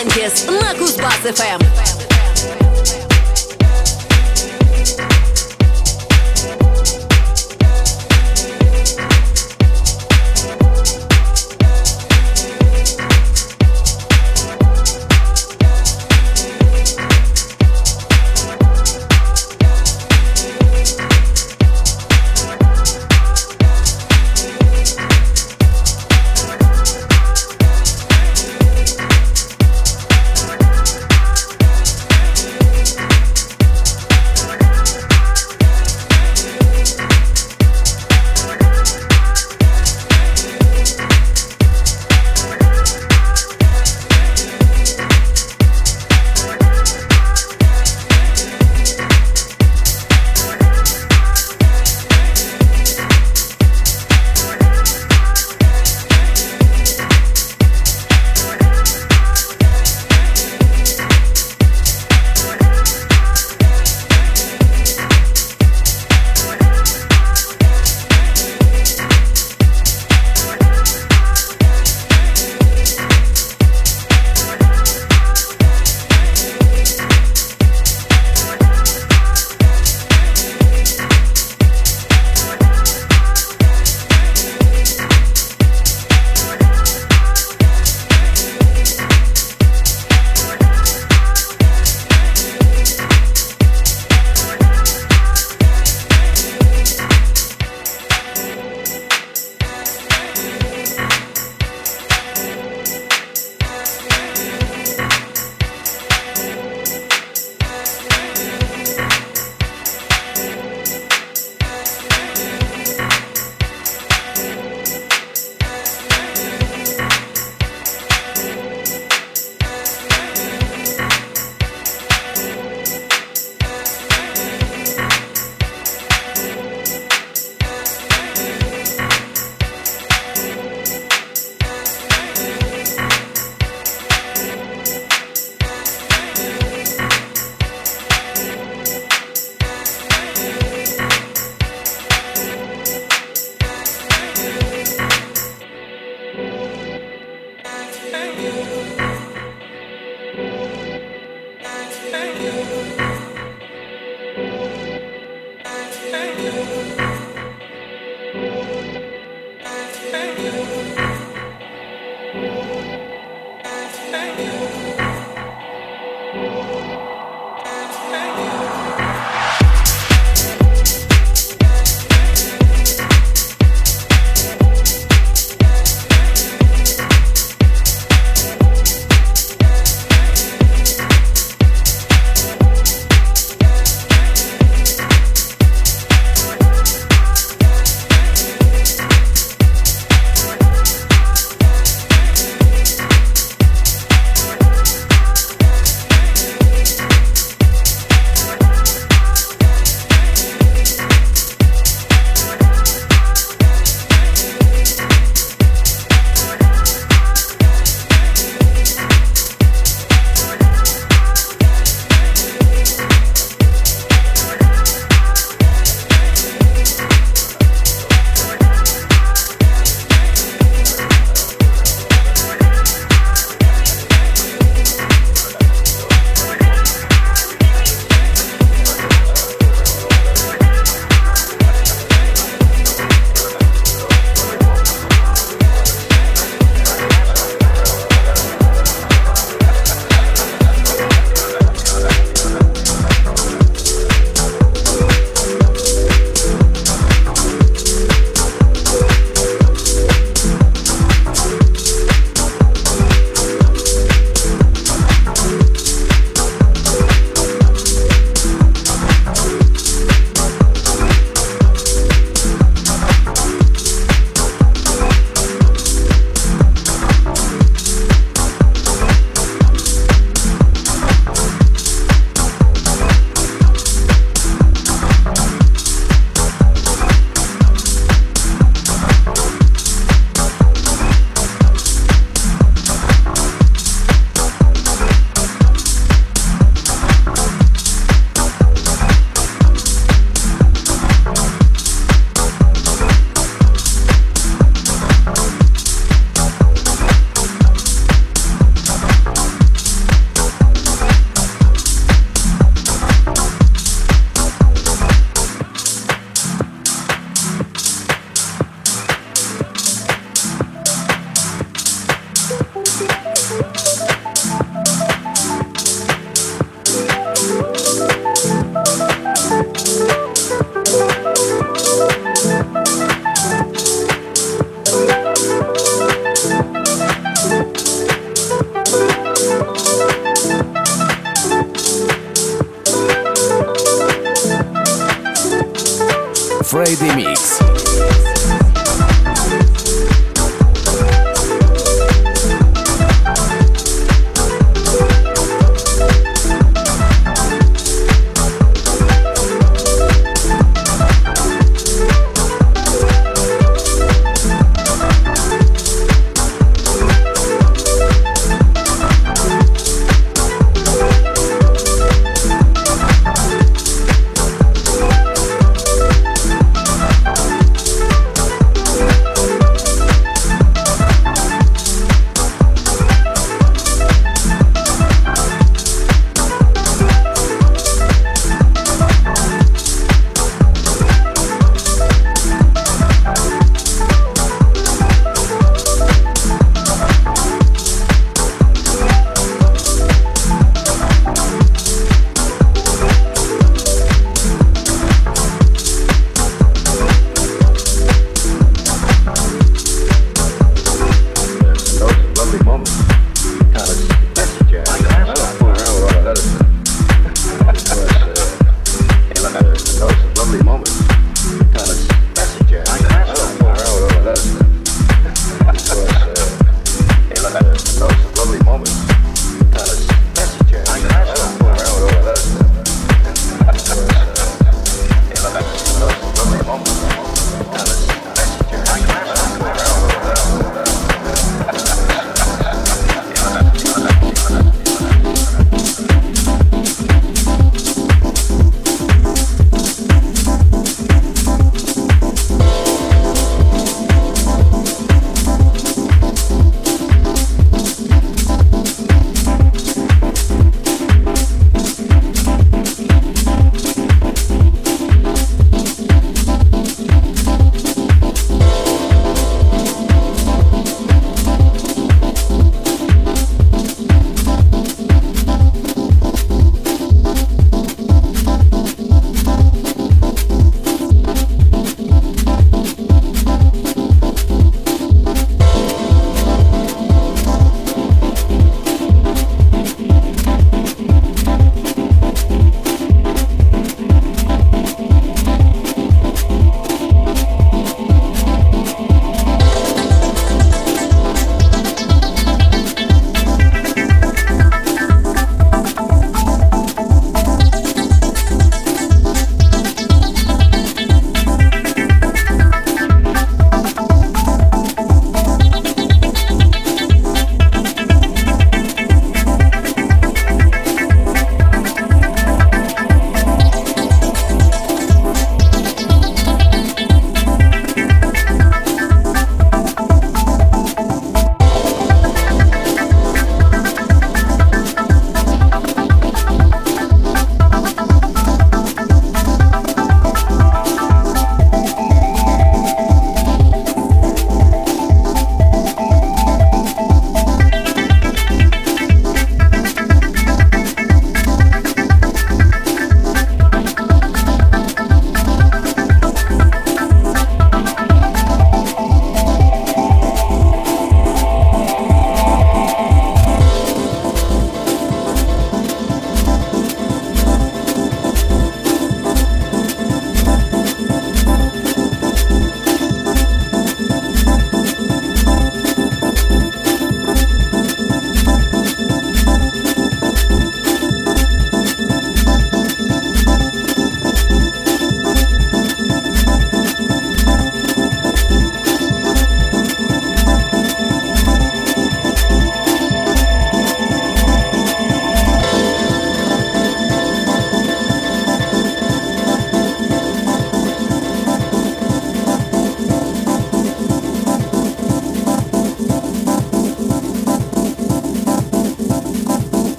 Атлантис на Кузбасс-ФМ.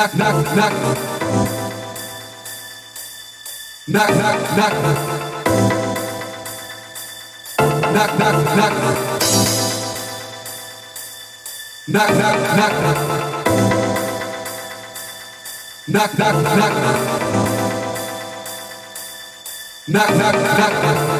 knock, knock, knock. Knock, knock, knock. Knock, knock, knock. Knock, knock, knock. Knock, knock, knock. Knock, knock, knock.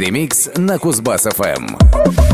Friday Mix на Кузбасс-ФМ.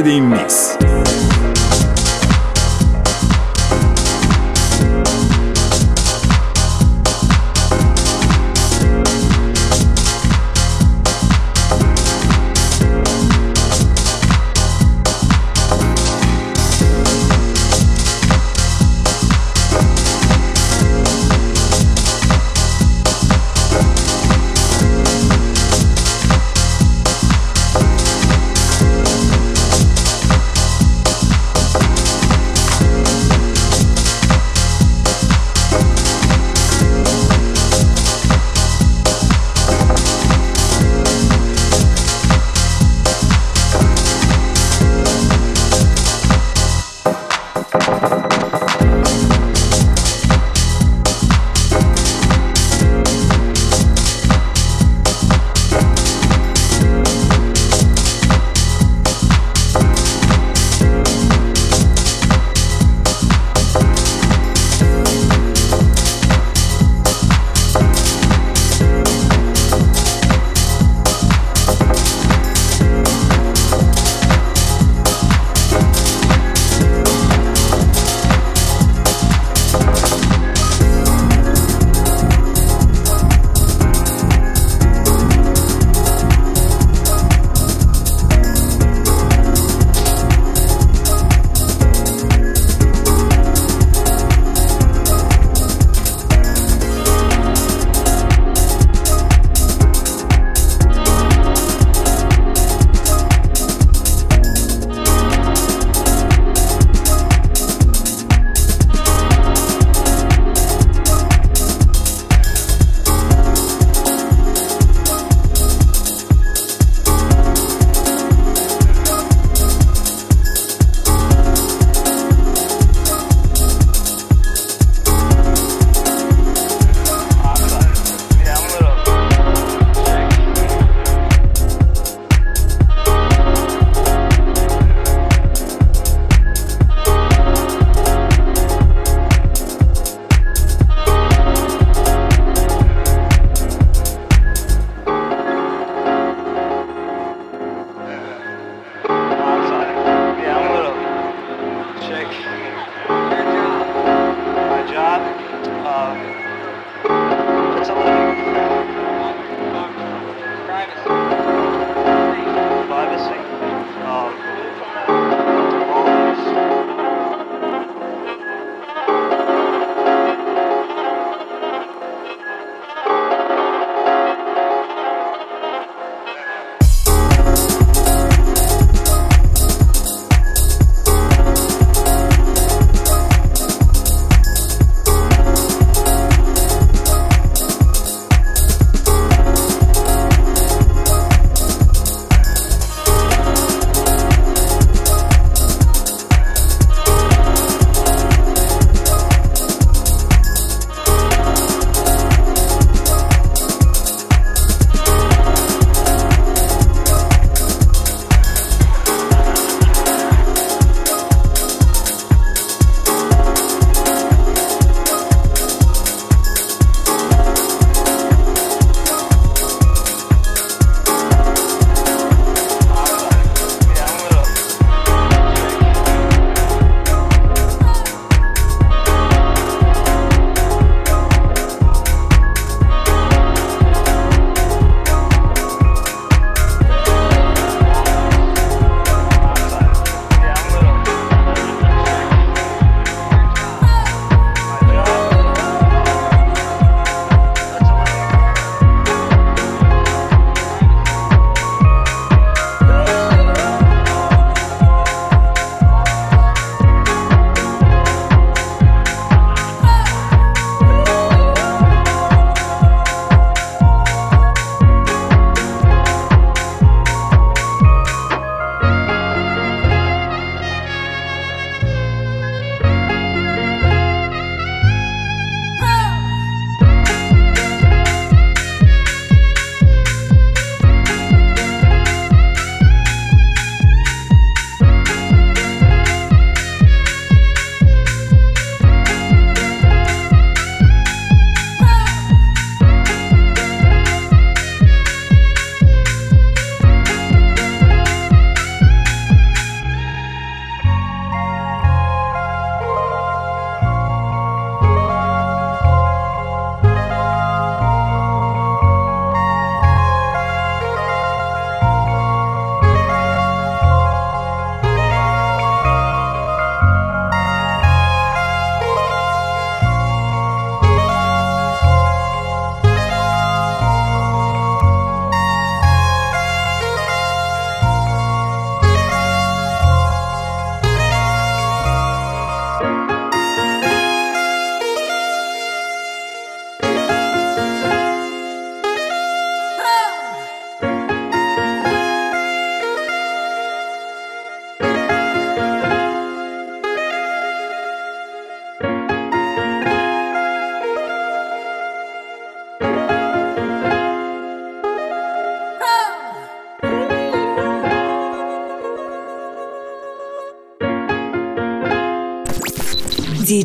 Riding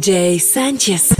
DJ Sanchez.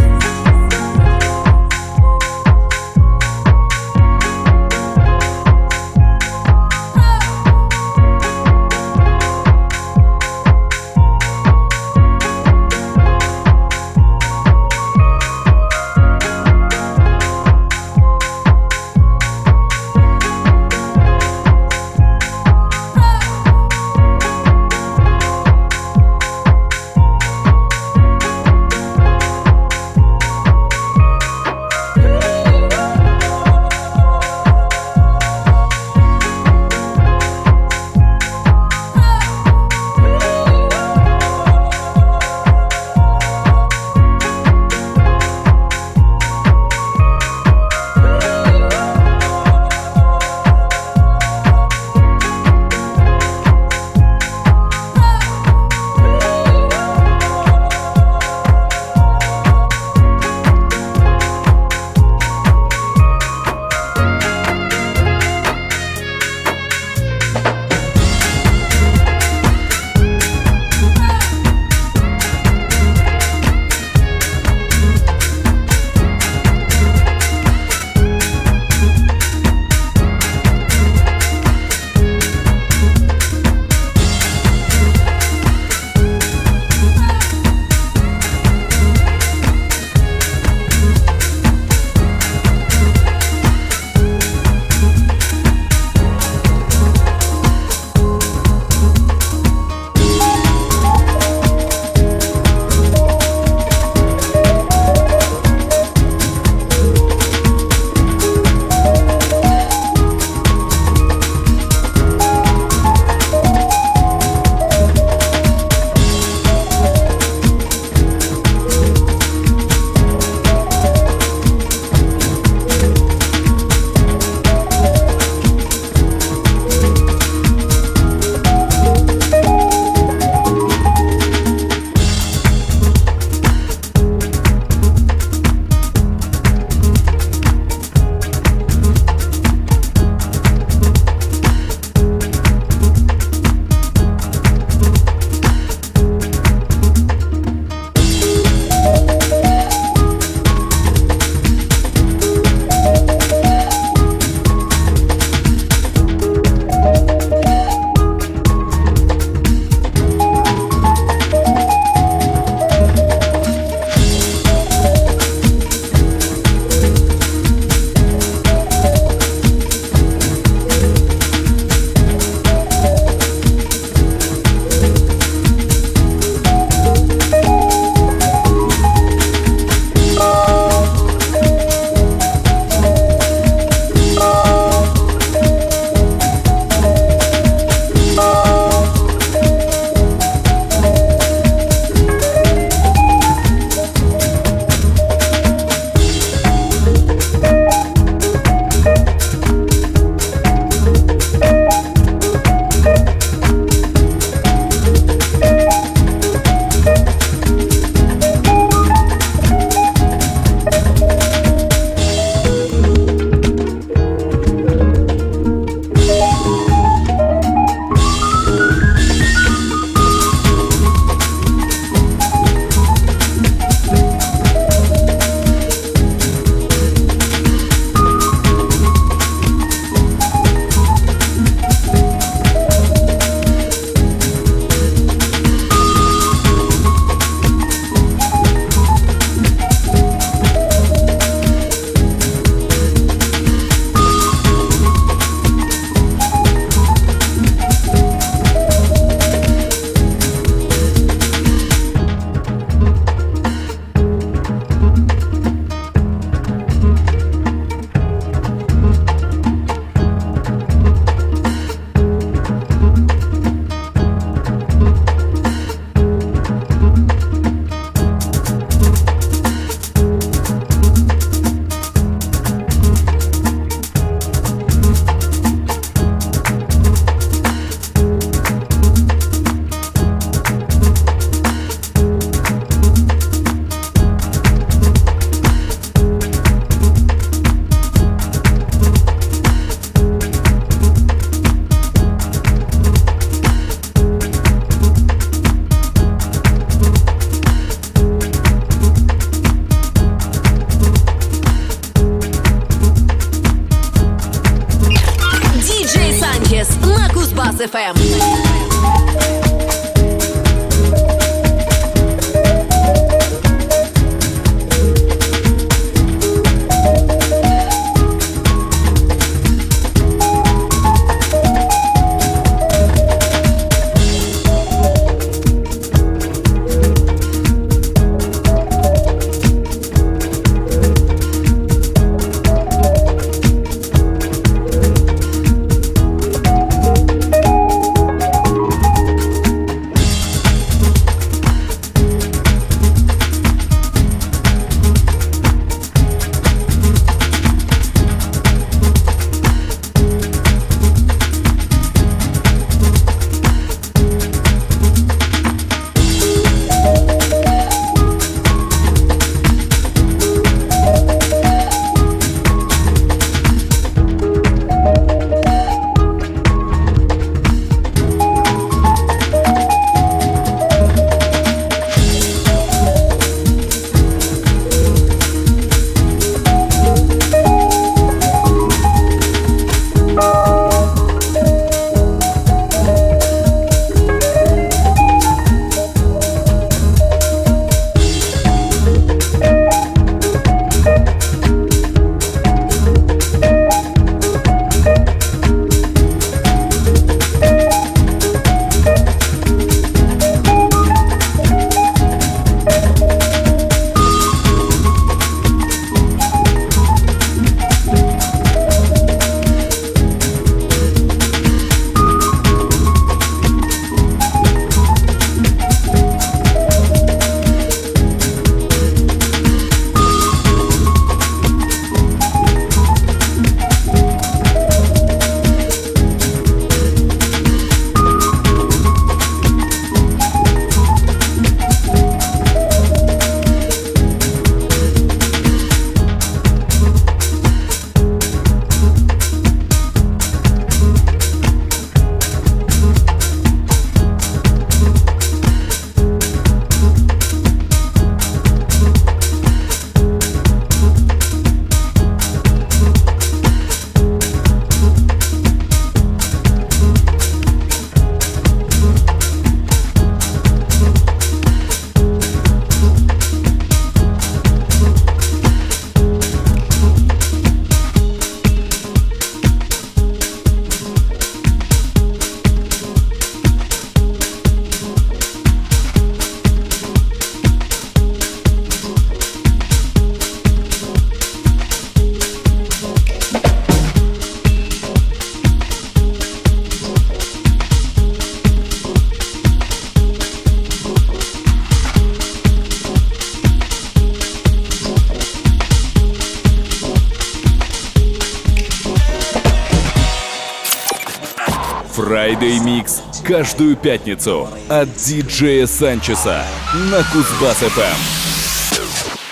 Каждую пятницу от диджея Санчеса на Кузбасс-ФМ.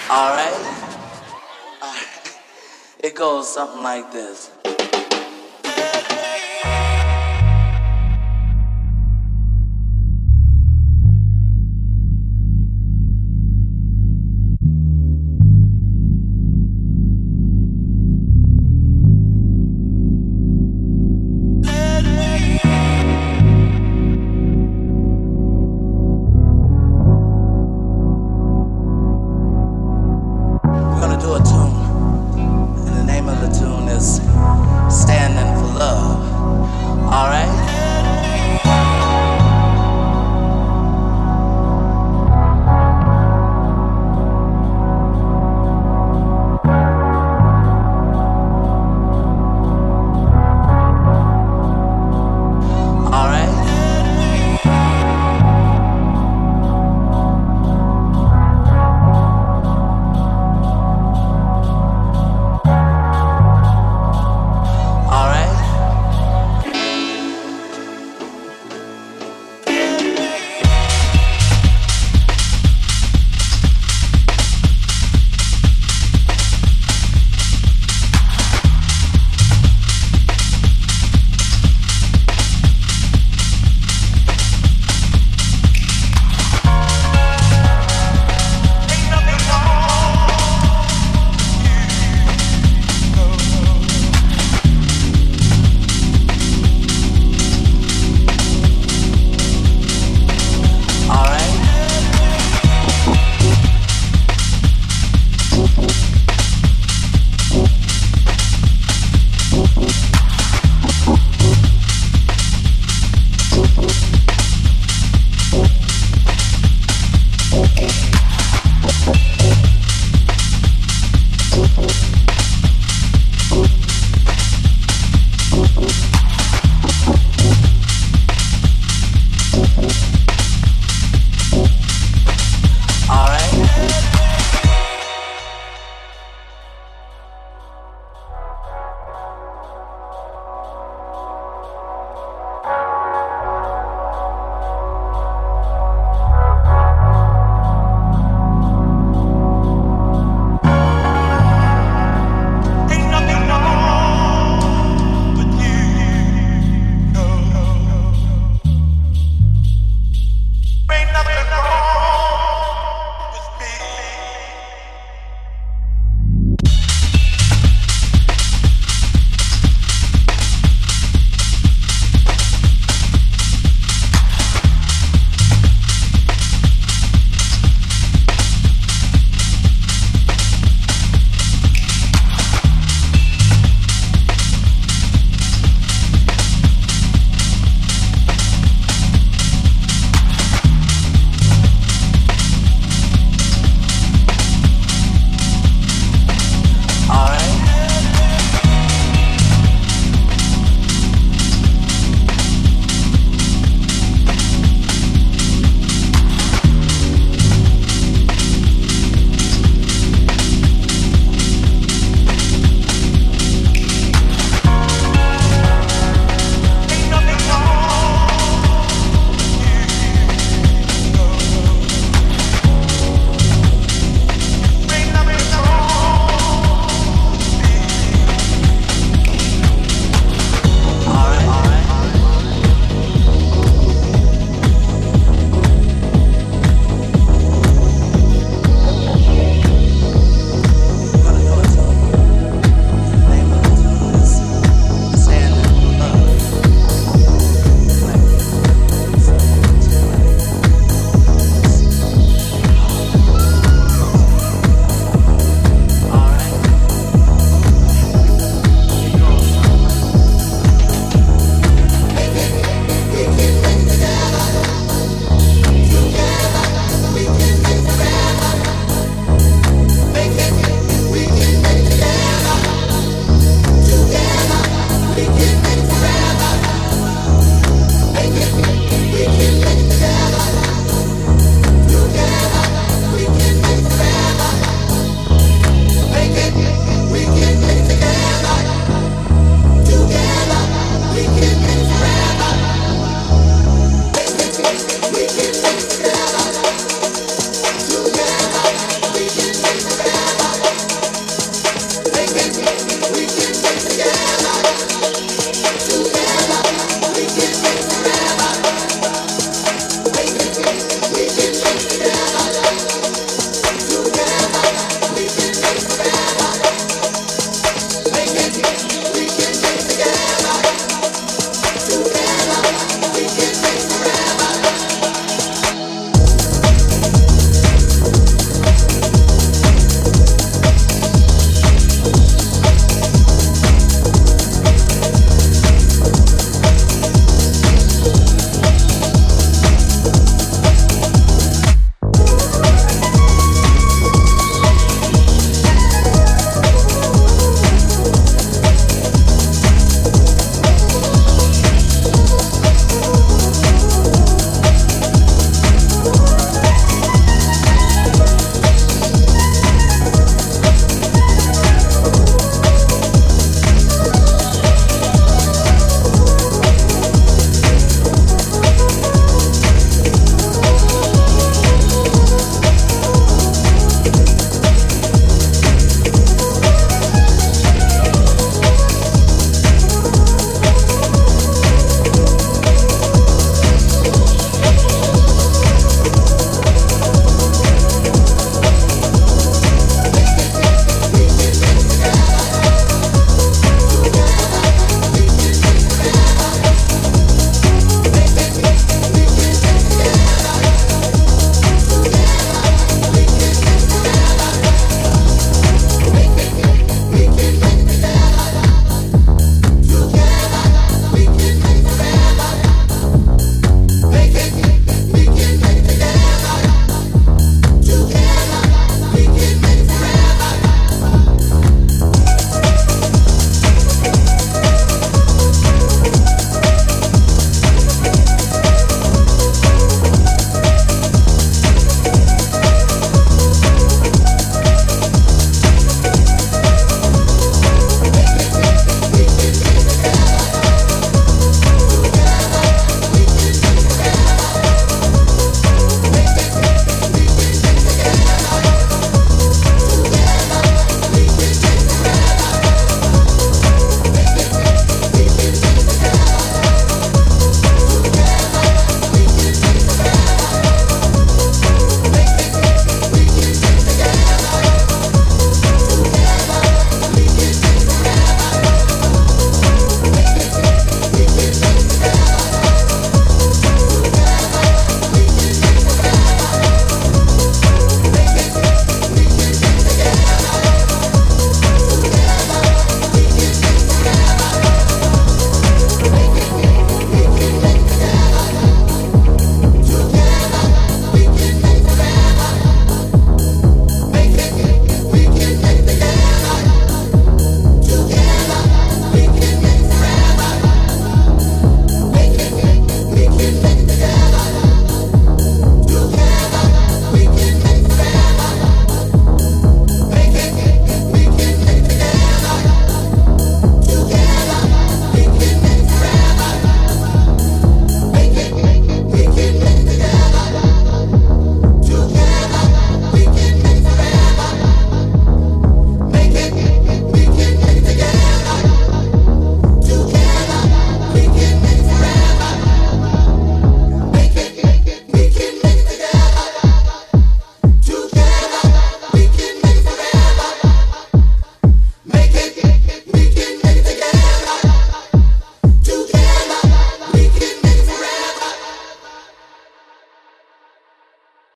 Alright? It goes something like this.